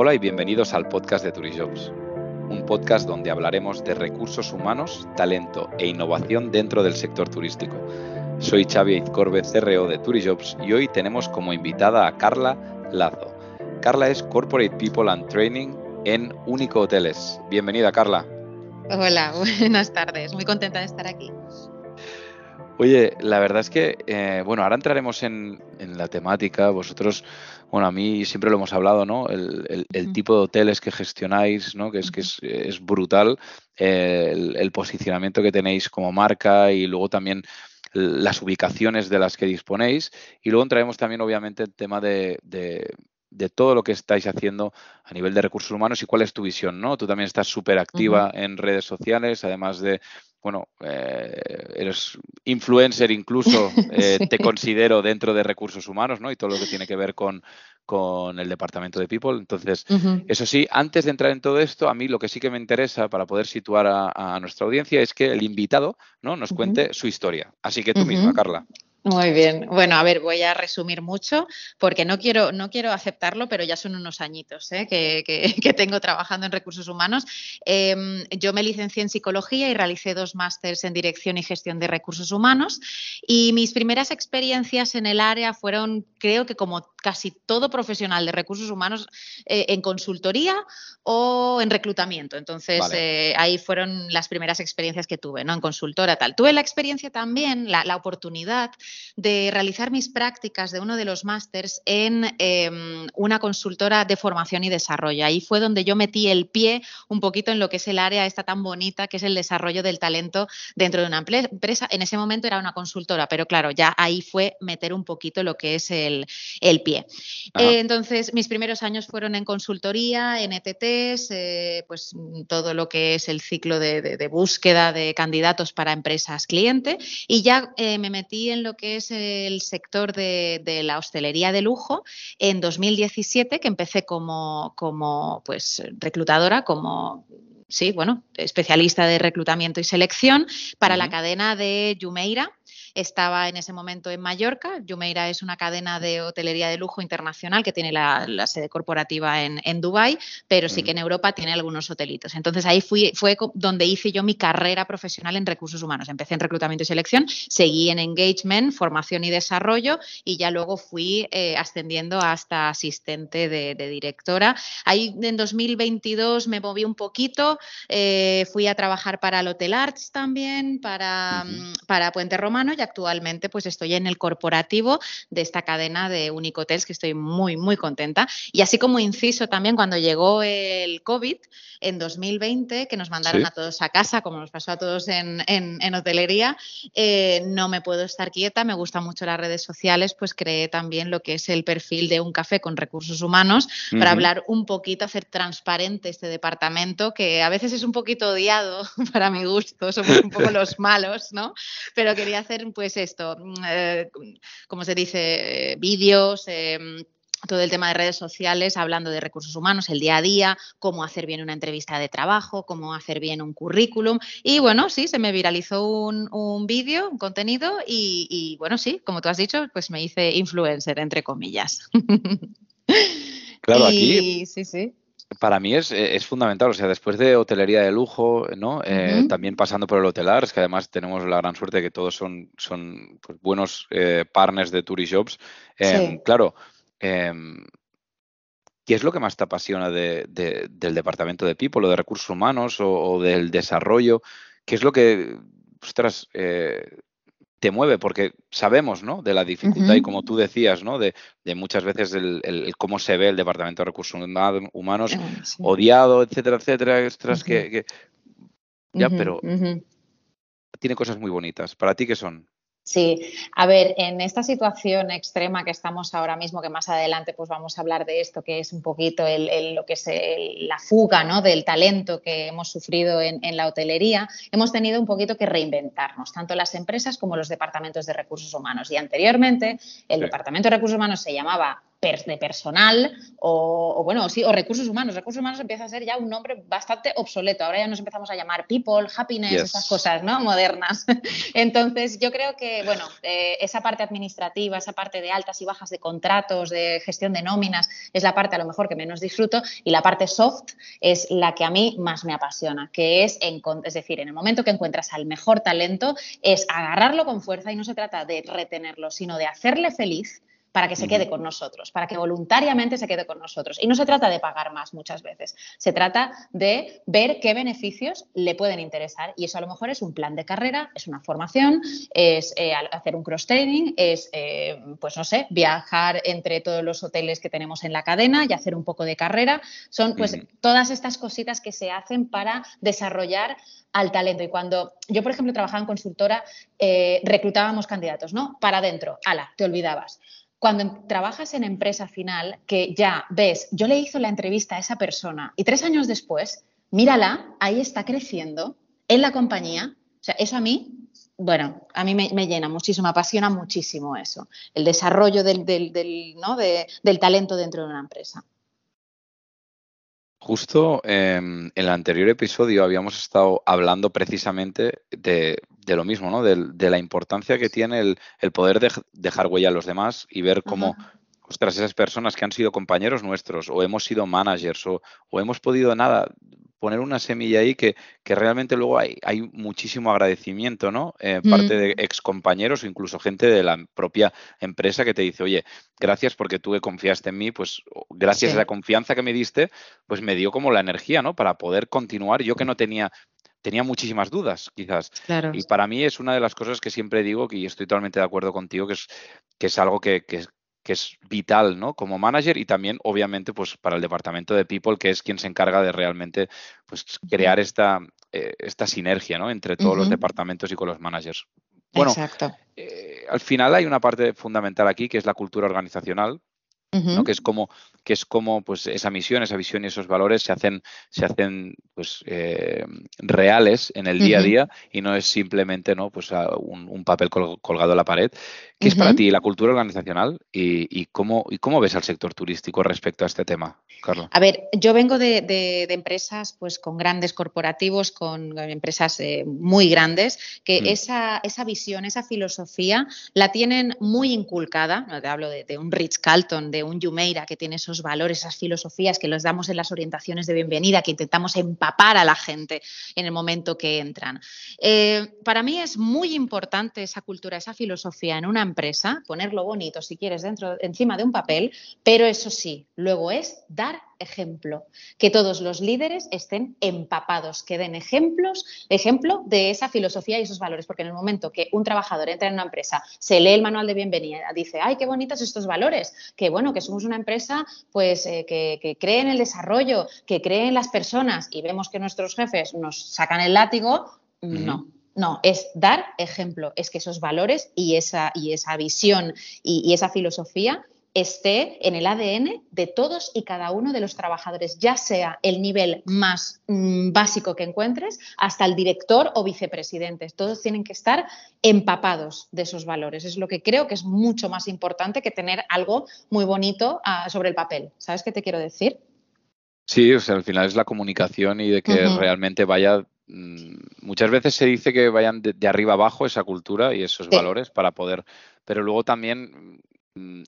Hola y bienvenidos al podcast de Turijobs, un podcast donde hablaremos de recursos humanos, talento e innovación dentro del sector turístico. Soy Xavi Izcorbe, CRO de Turijobs y hoy tenemos como invitada a Carla Lazo. Carla es Corporate People and Training en Único Hoteles. Bienvenida, Carla. Hola, buenas tardes. Muy contenta de estar aquí. Oye, la verdad es que, eh, bueno, ahora entraremos en, la temática. Vosotros, bueno, a mí siempre lo hemos hablado, ¿no? El, tipo de hoteles que gestionáis, ¿no? Que es que es, brutal. el, posicionamiento que tenéis como marca y luego también las ubicaciones de las que disponéis. Y luego entraremos también, obviamente, el tema de, de todo lo que estáis haciendo a nivel de recursos humanos y cuál es tu visión, ¿no? Tú también estás súper activa en redes sociales, además de, bueno, eh, eres influencer incluso, eh, te considero dentro de recursos humanos, ¿no? Y todo lo que tiene que ver con, con el departamento de People. Entonces, eso sí, antes de entrar en todo esto, a mí lo que sí que me interesa para poder situar a, nuestra audiencia es que el invitado, ¿no? Nos cuente su historia. Así que tú misma, Carla. Muy bien. Bueno, a ver, voy a resumir mucho porque no quiero, no quiero aceptarlo, pero ya son unos añitos ¿eh? que, tengo trabajando en recursos humanos. Em, yo me licencié en psicología y realicé dos másters en dirección y gestión de recursos humanos y mis primeras experiencias en el área fueron, creo que como casi todo profesional de recursos humanos, eh, en consultoría o en reclutamiento. Entonces, eh, ahí fueron las primeras experiencias que tuve, ¿no? En consultora tal. Tuve la experiencia también, la, la oportunidad de realizar mis prácticas de uno de los másters en em, una consultora de formación y desarrollo. Ahí fue donde yo metí el pie un poquito en lo que es el área esta tan bonita que es el desarrollo del talento dentro de una empresa. En ese momento era una consultora, pero claro, ya ahí fue meter un poquito lo que es el, pie. Eh, entonces, mis primeros años fueron en consultoría, en ETTs, eh, pues todo lo que es el ciclo de, búsqueda de candidatos para empresas cliente. Y ya eh, me metí en lo que es el sector de, la hostelería de lujo en 2017, que empecé como, como pues, reclutadora, como sí, bueno, especialista de reclutamiento y selección para la cadena de Jumeira, estaba en ese momento en Mallorca. Jumeira es una cadena de hotelería de lujo internacional que tiene la, sede corporativa en, en Dubái, pero sí que en Europa tiene algunos hotelitos. Entonces ahí fui, fue donde hice yo mi carrera profesional en recursos humanos. Empecé en reclutamiento y selección, seguí en engagement, formación y desarrollo y ya luego fui eh, ascendiendo hasta asistente de, directora. Ahí en 2022 me moví un poquito, eh, fui a trabajar para el Hotel Arts también, para, mm, para Puente Romano y actualmente pues estoy en el corporativo de esta cadena de Unicotels que estoy muy, muy contenta. Y así como inciso también cuando llegó el COVID en 2020, que nos mandaron a todos a casa, como nos pasó a todos en, hotelería, eh, no me puedo estar quieta, me gustan mucho las redes sociales, pues creé también lo que es el perfil de un café con recursos humanos para hablar un poquito, hacer transparente este departamento que a veces es un poquito odiado para mi gusto, somos un poco los malos, ¿no? Pero quería hacer pues esto, mm, eh, como se dice, vídeos. Em, todo el tema de redes sociales, hablando de recursos humanos, el día a día, cómo hacer bien una entrevista de trabajo, cómo hacer bien un currículum. Y bueno, sí, se me viralizó un, vídeo, un contenido y, bueno, sí, como tú has dicho, pues me hice influencer, entre comillas. Claro, aquí. Sí, sí para mí es, es, fundamental. O sea, después de hotelería de lujo, ¿no? Eh, también pasando por el hotelar, es que además tenemos la gran suerte de que todos son, son pues, buenos eh, partners de Turijobs. Eh, Claro, em, ¿qué es lo que más te apasiona de, del departamento de People o de recursos humanos o, del desarrollo? ¿Qué es lo que, ostras, eh, te mueve, porque sabemos, ¿no? De la dificultad y como tú decías, ¿no? De, muchas veces el, cómo se ve el Departamento de Recursos Humanos eh, odiado, etcétera, etcétera, extras que, Ya, pero tiene cosas muy bonitas. ¿Para ti qué son? Sí, a ver, en esta situación extrema que estamos ahora mismo, que más adelante pues vamos a hablar de esto, que es un poquito lo que es la fuga ¿no? del talento que hemos sufrido en, la hotelería, hemos tenido un poquito que reinventarnos, tanto las empresas como los departamentos de recursos humanos. Y anteriormente el departamento de recursos humanos se llamaba de personal o, bueno, sí, o recursos humanos. Recursos humanos empieza a ser ya un nombre bastante obsoleto. Ahora ya nos empezamos a llamar people, happiness, esas cosas, ¿no? Modernas. Entonces, yo creo que, bueno, eh, esa parte administrativa, esa parte de altas y bajas de contratos, de gestión de nóminas, es la parte a lo mejor que menos disfruto y la parte soft es la que a mí más me apasiona, que es, es decir, en el momento que encuentras al mejor talento, es agarrarlo con fuerza y no se trata de retenerlo, sino de hacerle feliz para que se quede con nosotros, para que voluntariamente se quede con nosotros. Y no se trata de pagar más muchas veces, se trata de ver qué beneficios le pueden interesar. Y eso a lo mejor es un plan de carrera, es una formación, es eh, hacer un cross-training, es, eh, pues no sé, viajar entre todos los hoteles que tenemos en la cadena y hacer un poco de carrera. Son pues todas estas cositas que se hacen para desarrollar al talento. Y cuando yo, por ejemplo, trabajaba en consultora, eh, reclutábamos candidatos, ¿no? Para adentro, ala, te olvidabas cuando trabajas en empresa final, que ya ves, yo le hizo la entrevista a esa persona y tres años después, mírala, ahí está creciendo en la compañía. O sea, eso a mí, bueno, a mí me, llena muchísimo, me apasiona muchísimo eso, el desarrollo del, del talento dentro de una empresa. Justo em, en el anterior episodio habíamos estado hablando precisamente de, lo mismo, ¿no? De, la importancia que tiene el, poder dejar huella a los demás y ver cómo, ostras, esas personas que han sido compañeros nuestros o hemos sido managers o, o hemos podido nada poner una semilla ahí que, que realmente luego hay, hay, muchísimo agradecimiento, ¿no? Eh, parte de ex compañeros o incluso gente de la propia empresa que te dice, oye, gracias porque tú confiaste en mí, pues gracias a la confianza que me diste, pues me dio como la energía, ¿no? Para poder continuar. Yo que no tenía tenía muchísimas dudas, quizás. Y para mí es una de las cosas que siempre digo, y estoy totalmente de acuerdo contigo, que es, que es algo que, que, que es vital, ¿no? Como manager y también, obviamente, pues para el departamento de People, que es quien se encarga de realmente pues, crear esta, eh, esta sinergia, ¿no? Entre todos los departamentos y con los managers. Bueno, Exacto. Eh, al final hay una parte fundamental aquí que es la cultura organizacional, que es como que es como pues esa misión, esa visión y esos valores se hacen se hacen pues eh, reales en el día a día y no es simplemente no pues un, papel colgado a la pared. ¿Qué es para ti la cultura organizacional y, cómo y cómo ves al sector turístico respecto a este tema, Carlos? A ver, yo vengo de, empresas pues con grandes corporativos, con empresas eh, muy grandes que mm. esa esa visión, esa filosofía la tienen muy inculcada. No te hablo de, de un Rich Carlton, de un Yumeira que tiene esos valores, esas filosofías que los damos en las orientaciones de bienvenida, que intentamos empapar a la gente en el momento que entran. Eh, para mí es muy importante esa cultura, esa filosofía en una empresa, ponerlo bonito si quieres dentro, encima de un papel, pero eso sí, luego es dar ejemplo, que todos los líderes estén empapados, que den ejemplos, ejemplo de esa filosofía y esos valores, porque en el momento que un trabajador entra en una empresa, se lee el manual de bienvenida, dice, ay, qué bonitos estos valores, que bueno, que somos una empresa pues eh, que, cree en el desarrollo, que cree en las personas y vemos que nuestros jefes nos sacan el látigo, no. No, es dar ejemplo, es que esos valores y esa, y esa visión y esa filosofía esté en el ADN de todos y cada uno de los trabajadores, ya sea el nivel más mm, básico que encuentres hasta el director o vicepresidentes. Todos tienen que estar empapados de esos valores. Es lo que creo que es mucho más importante que tener algo muy bonito ah, sobre el papel. ¿Sabes qué te quiero decir? Sí, o sea, al final es la comunicación y de que realmente vaya mm, muchas veces se dice que vayan de, arriba abajo esa cultura y esos valores para poder, pero luego también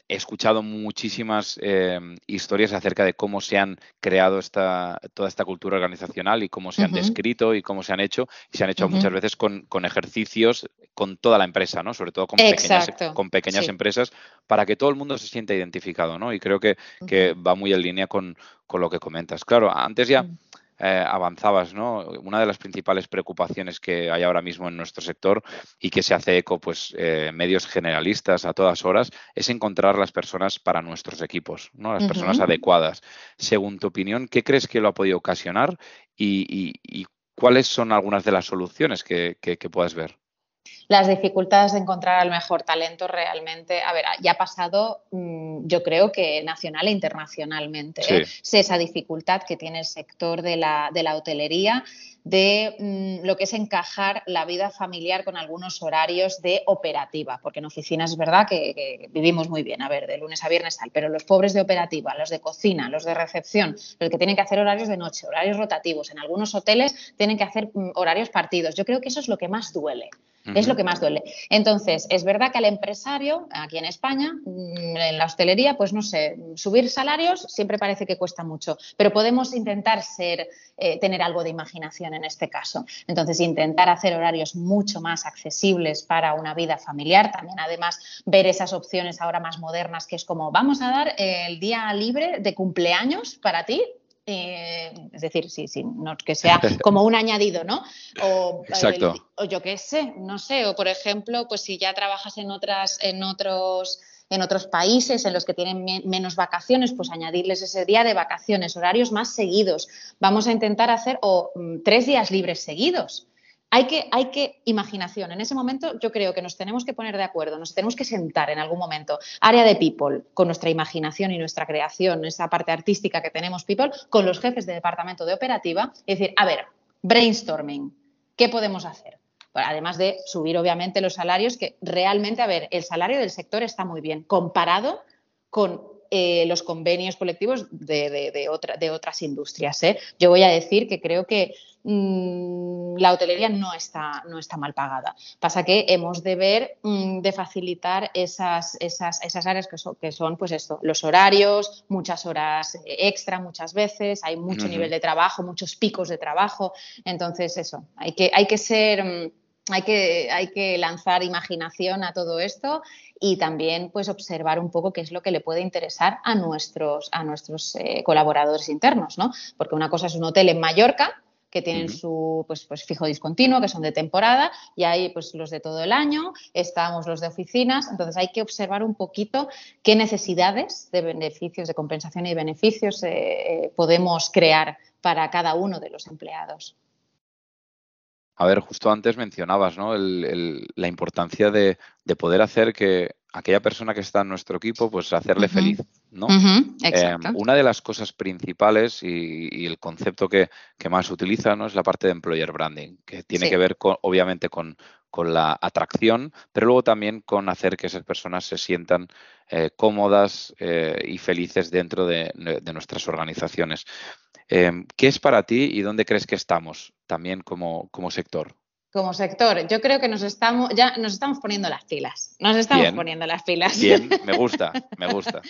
he escuchado muchísimas em, historias acerca de cómo se han creado esta, toda esta cultura organizacional y cómo se han descrito y cómo se han hecho. Y se han hecho muchas veces con, ejercicios con toda la empresa, ¿no? Sobre todo con pequeñas, con pequeñas empresas, para que todo el mundo se sienta identificado, ¿no? Y creo que, que va muy en línea con, con, lo que comentas. Claro, antes ya. Eh, avanzabas, ¿no? Una de las principales preocupaciones que hay ahora mismo en nuestro sector y que se hace eco, pues, eh, medios generalistas a todas horas, es encontrar las personas para nuestros equipos, ¿no? Las personas adecuadas. Según tu opinión, ¿qué crees que lo ha podido ocasionar y, cuáles son algunas de las soluciones que, que puedas ver? Las dificultades de encontrar al mejor talento realmente, a ver, ya ha pasado, mm, yo creo que nacional e internacionalmente, ¿eh? sé esa dificultad que tiene el sector de la, de la hotelería de mm, lo que es encajar la vida familiar con algunos horarios de operativa, porque en oficinas es verdad que, vivimos muy bien, a ver, de lunes a viernes tal, pero los pobres de operativa, los de cocina, los de recepción, los que tienen que hacer horarios de noche, horarios rotativos, en algunos hoteles tienen que hacer mm, horarios partidos. Yo creo que eso es lo que más duele. Es lo que más duele. Entonces, es verdad que al empresario, aquí en España, mm, en la hostelería, pues no sé, subir salarios siempre parece que cuesta mucho, pero podemos intentar ser, eh, tener algo de imaginación en este caso. Entonces, intentar hacer horarios mucho más accesibles para una vida familiar, también además ver esas opciones ahora más modernas, que es como, vamos a dar el día libre de cumpleaños para ti, eh, es decir, sí, sí, no que sea como un añadido, ¿no? O, Exacto. o yo qué sé, no sé, o por ejemplo, pues si ya trabajas en otras, en otros en otros países en los que tienen menos vacaciones, pues añadirles ese día de vacaciones, horarios más seguidos. Vamos a intentar hacer o mm, tres días libres seguidos. Hay que, hay que, imaginación. En ese momento yo creo que nos tenemos que poner de acuerdo, nos tenemos que sentar en algún momento, área de people, con nuestra imaginación y nuestra creación, esa parte artística que tenemos people, con los jefes de departamento de operativa, y decir, a ver, brainstorming, ¿qué podemos hacer? además de subir obviamente los salarios, que realmente, a ver, el salario del sector está muy bien comparado con eh, los convenios colectivos de, otras industrias. ¿eh? Yo voy a decir que creo que mm, la hotelería no está, no está mal pagada. Pasa que hemos de ver mm, de facilitar esas, esas, esas áreas que son, que son, pues esto, los horarios, muchas horas extra muchas veces, hay mucho nivel de trabajo, muchos picos de trabajo. Entonces, eso, hay que, hay que ser mm, hay que, hay que lanzar imaginación a todo esto y también pues observar un poco qué es lo que le puede interesar a nuestros, a nuestros eh, colaboradores internos, ¿no? Porque una cosa es un hotel en Mallorca que tienen su pues, pues, fijo discontinuo, que son de temporada, y hay pues los de todo el año, estamos los de oficinas, entonces hay que observar un poquito qué necesidades de beneficios, de compensación y beneficios eh, eh, podemos crear para cada uno de los empleados. A ver, justo antes mencionabas ¿no? la importancia de, poder hacer que aquella persona que está en nuestro equipo, pues hacerle feliz. ¿no? Eh, una de las cosas principales y, el concepto que, más utiliza ¿no? es la parte de employer branding, que tiene que ver obviamente con, la atracción, pero luego también con hacer que esas personas se sientan eh, cómodas eh, y felices dentro de nuestras organizaciones. Em, ¿Qué es para ti y dónde crees que estamos también como, como sector? Como sector, yo creo que nos estamos, ya nos estamos poniendo las pilas. Nos estamos poniendo las pilas. Bien, me gusta, me gusta.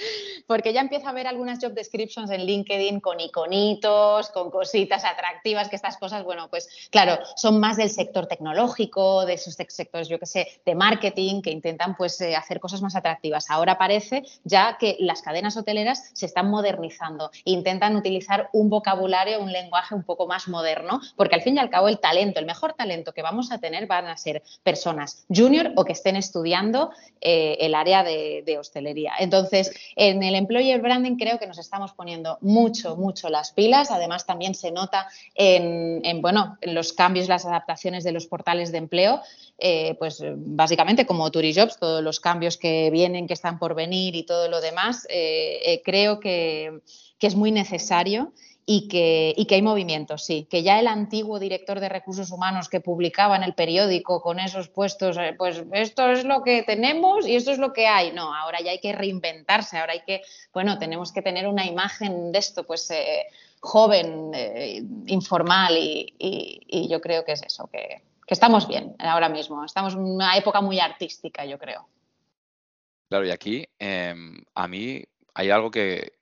Porque ya empiezo a ver algunas job descriptions en LinkedIn con iconitos, con cositas atractivas, que estas cosas, bueno, pues claro, son más del sector tecnológico, de esos sectores, yo qué sé, de marketing, que intentan pues eh, hacer cosas más atractivas. Ahora parece ya que las cadenas hoteleras se están modernizando, intentan utilizar un vocabulario, un lenguaje un poco más moderno, porque al fin y al cabo el talento, el mejor talento que va vamos a tener van a ser personas junior o que estén estudiando eh, el área de, hostelería. Entonces, en el employer branding creo que nos estamos poniendo mucho, mucho las pilas. Además, también se nota en, bueno, en los cambios, las adaptaciones de los portales de empleo. Eh, pues básicamente como Turijobs, todos los cambios que vienen, que están por venir y todo lo demás, eh, creo que es muy necesario y que, y que hay movimientos, sí, que ya el antiguo director de recursos humanos que publicaba en el periódico con esos puestos, eh, pues esto es lo que tenemos y esto es lo que hay. No, ahora ya hay que reinventarse, ahora hay que, bueno, tenemos que tener una imagen de esto, pues eh, joven, eh, informal y, yo creo que es eso, que, que estamos bien ahora mismo, estamos en una época muy artística, yo creo. Claro, y aquí em, a mí hay algo que,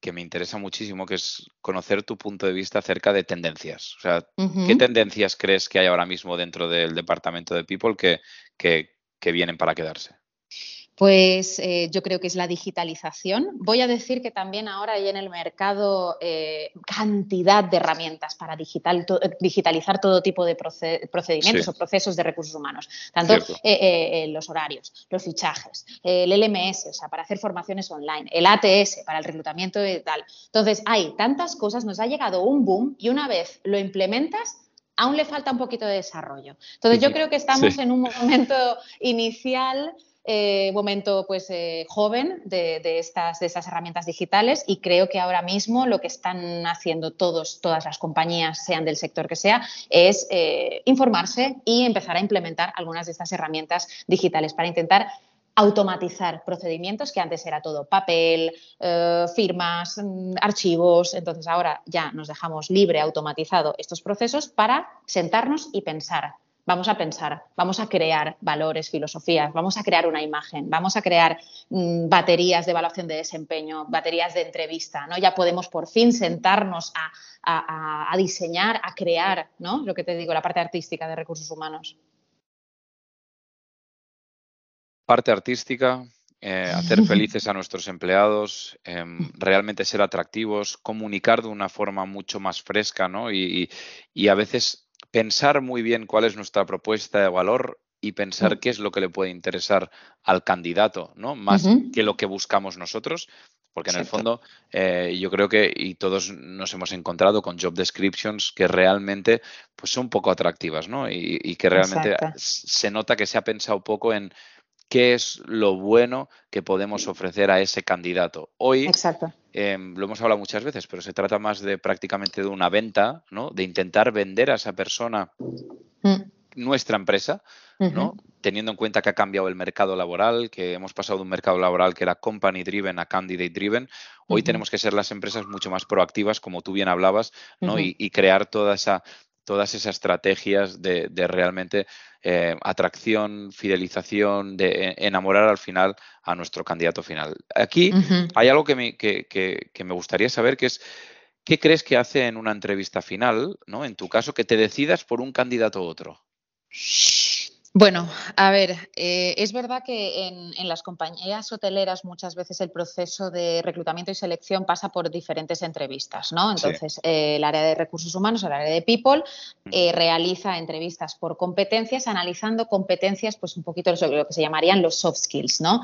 que me interesa muchísimo, que es conocer tu punto de vista acerca de tendencias. O sea, ¿qué tendencias crees que hay ahora mismo dentro del departamento de People que, que vienen para quedarse? Pues eh, yo creo que es la digitalización. Voy a decir que también ahora hay en el mercado eh, cantidad de herramientas para digitalizar todo tipo de procedimientos o procesos de recursos humanos, tanto eh, los horarios, los fichajes, el LMS, o sea, para hacer formaciones online, el ATS para el reclutamiento y tal. Entonces, hay tantas cosas, nos ha llegado un boom y una vez lo implementas, aún le falta un poquito de desarrollo. Entonces yo creo que estamos en un momento inicial eh, momento pues, eh, joven de, estas, de herramientas digitales y creo que ahora mismo lo que están haciendo todos, todas las compañías, sean del sector que sea, es eh, informarse y empezar a implementar algunas de estas herramientas digitales para intentar automatizar procedimientos que antes era todo papel, firmas, mm, archivos. Entonces ahora ya nos dejamos libre, automatizado estos procesos para sentarnos y pensar vamos a pensar, vamos a crear valores, filosofías, vamos a crear una imagen, vamos a crear mm, baterías de evaluación de desempeño, baterías de entrevista, ¿no? Ya podemos por fin sentarnos a, diseñar, a crear, ¿no? Lo que te digo, la parte artística de recursos humanos. Parte artística, eh, hacer felices a nuestros empleados, em, realmente ser atractivos, comunicar de una forma mucho más fresca, ¿no? y a veces pensar muy bien cuál es nuestra propuesta de valor y pensar qué es lo que le puede interesar al candidato, ¿no? Más que lo que buscamos nosotros, porque en el fondo eh, yo creo que y todos nos hemos encontrado con job descriptions que realmente pues son poco atractivas, ¿no? Y, que realmente se nota que se ha pensado poco en qué es lo bueno que podemos ofrecer a ese candidato. Hoy em, lo hemos hablado muchas veces, pero se trata más de prácticamente de una venta, ¿no? De intentar vender a esa persona mm. nuestra empresa, ¿no? Teniendo en cuenta que ha cambiado el mercado laboral, que hemos pasado de un mercado laboral que era company driven a candidate driven, hoy tenemos que ser las empresas mucho más proactivas, como tú bien hablabas, ¿no? y crear toda esa todas esas estrategias de, realmente eh, atracción, fidelización, de e, enamorar al final a nuestro candidato final. Aquí hay algo que me, que, me, gustaría saber, que es, ¿qué crees que hace en una entrevista final, ¿no? en tu caso, que te decidas por un candidato u otro? Bueno, a ver, eh, es verdad que en, las compañías hoteleras muchas veces el proceso de reclutamiento y selección pasa por diferentes entrevistas, ¿no? Entonces, eh, el área de recursos humanos, el área de people, eh, realiza entrevistas por competencias, analizando competencias, pues un poquito lo que se llamarían los soft skills, ¿no?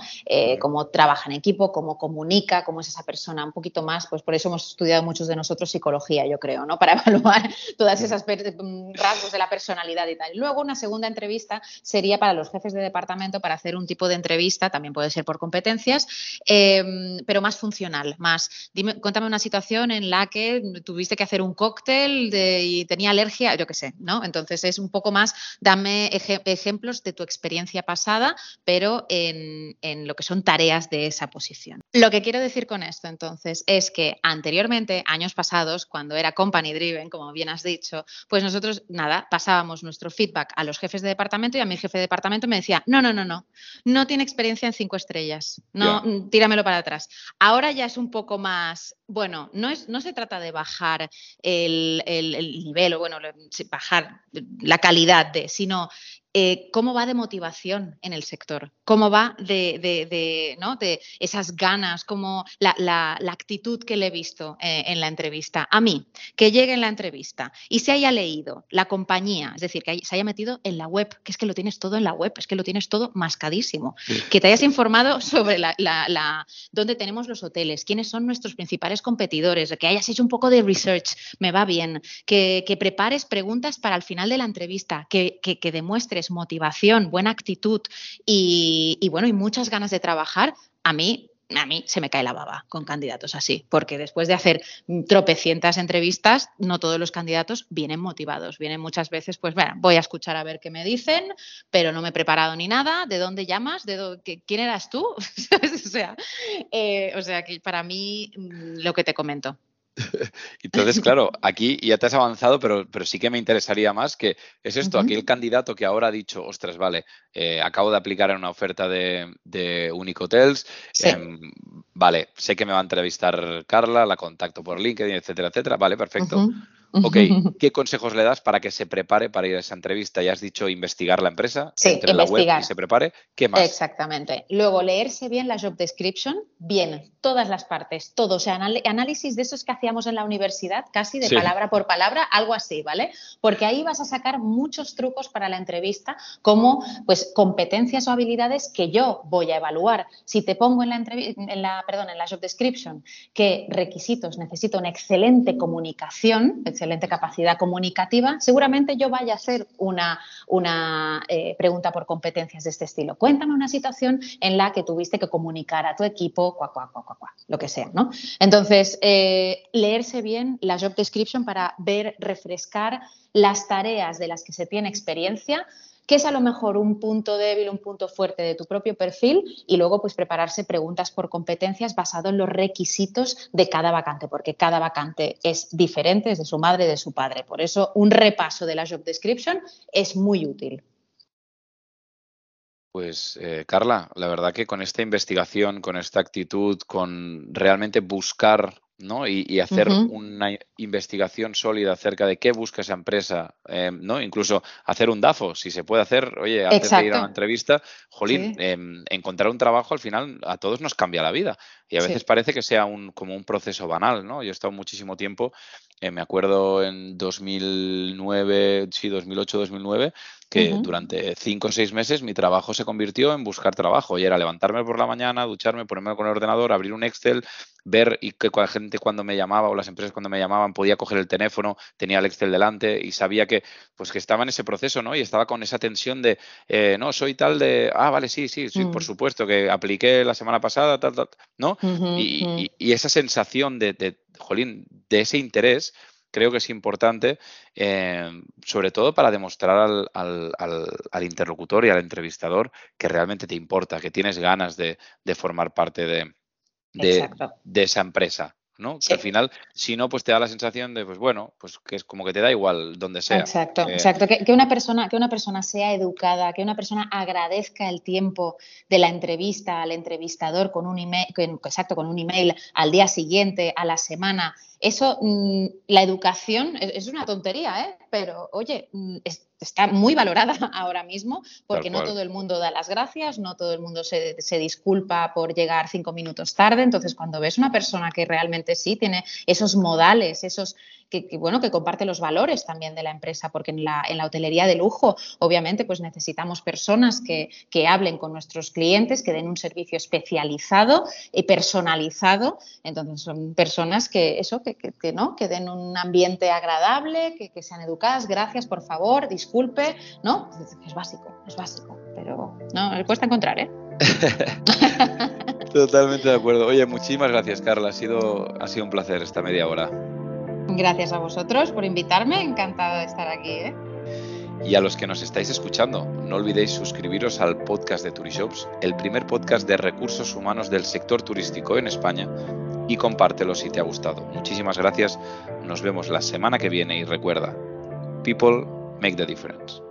cómo trabaja en equipo, cómo comunica, cómo es esa persona, un poquito más, pues por eso hemos estudiado muchos de nosotros psicología, yo creo, ¿no? Para evaluar todas esas mm, rasgos de la personalidad y tal. Luego, una segunda entrevista sería para los jefes de departamento para hacer un tipo de entrevista, también puede ser por competencias, em, pero más funcional, más. Dime, cuéntame una situación en la que tuviste que hacer un cóctel y tenía alergia, yo qué sé, ¿no? Entonces es un poco más, dame ejemplos de tu experiencia pasada, pero en, en lo que son tareas de esa posición. Lo que quiero decir con esto, entonces, es que anteriormente, años pasados, cuando era company driven, como bien has dicho, pues nosotros, nada, pasábamos nuestro feedback a los jefes de departamento y a mi jefe de departamento me decía, no, no, no, no, no tiene experiencia en cinco estrellas, no, mm, tíramelo para atrás. Ahora ya es un poco más, bueno, no, es, no se trata de bajar el, el nivel o, bueno, bajar la calidad de, sino eh, cómo va de motivación en el sector, cómo va de, ¿no? de esas ganas, cómo la, actitud que le he visto eh, en la entrevista. A mí, que llegue en la entrevista y se haya leído la compañía, es decir, que se haya metido en la web, que es que lo tienes todo en la web, es que lo tienes todo mascadísimo, que te hayas informado sobre la, dónde tenemos los hoteles, quiénes son nuestros principales competidores, que hayas hecho un poco de research, me va bien, que, prepares preguntas para el final de la entrevista, que demuestres motivación, buena actitud y, bueno, y muchas ganas de trabajar, a mí a mí se me cae la baba con candidatos así, porque después de hacer tropecientas entrevistas, no todos los candidatos vienen motivados. Vienen muchas veces, pues bueno, voy a escuchar a ver qué me dicen, pero no me he preparado ni nada. ¿De dónde llamas? ¿De ¿Quién eras tú? o, sea, eh, o sea, que para mí mm, lo que te comento, Entonces, claro, aquí ya te has avanzado, pero, pero sí que me interesaría más que es esto, aquí el candidato que ahora ha dicho, ostras, vale, eh, acabo de aplicar en una oferta de, de Unicotels, em, vale, sé que me va a entrevistar Carla, la contacto por LinkedIn, etcétera, etcétera, vale, perfecto. Ok, ¿qué consejos le das para que se prepare para ir a esa entrevista? Ya has dicho investigar la empresa, sí, en la web y se prepare. ¿Qué más? Exactamente. Luego, leerse bien la job description, bien, todas las partes, todo. O sea, análisis de esos que hacíamos en la universidad, casi de palabra por palabra, algo así, ¿vale? Porque ahí vas a sacar muchos trucos para la entrevista, como pues competencias o habilidades que yo voy a evaluar. Si te pongo en la, en la, perdón, en la job description que requisitos necesito una excelente comunicación, excelente capacidad comunicativa, seguramente yo vaya a hacer una, una eh, pregunta por competencias de este estilo. Cuéntame una situación en la que tuviste que comunicar a tu equipo, lo que sea, ¿no? Entonces, eh, leerse bien la job description para ver, refrescar las tareas de las que se tiene experiencia qué es a lo mejor un punto débil, un punto fuerte de tu propio perfil y luego pues prepararse preguntas por competencias basado en los requisitos de cada vacante, porque cada vacante es diferente, es de su madre, de su padre. Por eso un repaso de la job description es muy útil. Pues eh, Carla, la verdad que con esta investigación, con esta actitud, con realmente buscar ¿no? Y, hacer una investigación sólida acerca de qué busca esa empresa, eh, ¿no? Incluso hacer un DAFO, si se puede hacer, oye, antes de ir a una entrevista, jolín, em, encontrar un trabajo al final a todos nos cambia la vida. Y a veces parece que sea un, como un proceso banal, ¿no? Yo he estado muchísimo tiempo, eh, me acuerdo en 2009, sí, 2008, 2009, que durante cinco o seis meses mi trabajo se convirtió en buscar trabajo y era levantarme por la mañana, ducharme, ponerme con el ordenador, abrir un Excel, ver y que la gente cuando me llamaba o las empresas cuando me llamaban podía coger el teléfono, tenía el Excel delante y sabía que pues que estaba en ese proceso, ¿no? Y estaba con esa tensión de, eh, no, soy tal de, ah, vale, sí, sí, sí, por mm. supuesto, que apliqué la semana pasada, tal, tal, ¿no? y, esa sensación de, de, jolín, de ese interés creo que es importante, eh, sobre todo para demostrar al, interlocutor y al entrevistador que realmente te importa, que tienes ganas de, formar parte de, de, esa empresa. ¿No? Que al final, si no, pues te da la sensación de, pues bueno, pues que es como que te da igual donde sea. Exacto, exacto. Que, una persona, que una persona sea educada, que una persona agradezca el tiempo de la entrevista al entrevistador con un email, exacto, con un email al día siguiente, a la semana, eso, mm, la educación es, una tontería, ¿eh? pero oye, mm, está muy valorada ahora mismo porque no todo el mundo da las gracias, no todo el mundo se, se, disculpa por llegar cinco minutos tarde. Entonces, cuando ves una persona que realmente sí tiene esos modales, esos, que, bueno, que comparte los valores también de la empresa, porque en la, en la hotelería de lujo, obviamente, pues necesitamos personas que, que, hablen con nuestros clientes, que den un servicio especializado y personalizado. Entonces, son personas que eso, que, que ¿no? que den un ambiente agradable, que, sean educadas. Gracias, por favor, disculpe, ¿no? Es básico, es básico, pero no, cuesta encontrar, ¿eh? Totalmente de acuerdo. Oye, muchísimas gracias, Carla. Ha sido, ha sido un placer esta media hora. Gracias a vosotros por invitarme, encantada de estar aquí. ¿eh? Y a los que nos estáis escuchando, no olvidéis suscribiros al podcast de Turishops, el primer podcast de recursos humanos del sector turístico en España, y compártelo si te ha gustado. Muchísimas gracias, nos vemos la semana que viene y recuerda, people make the difference.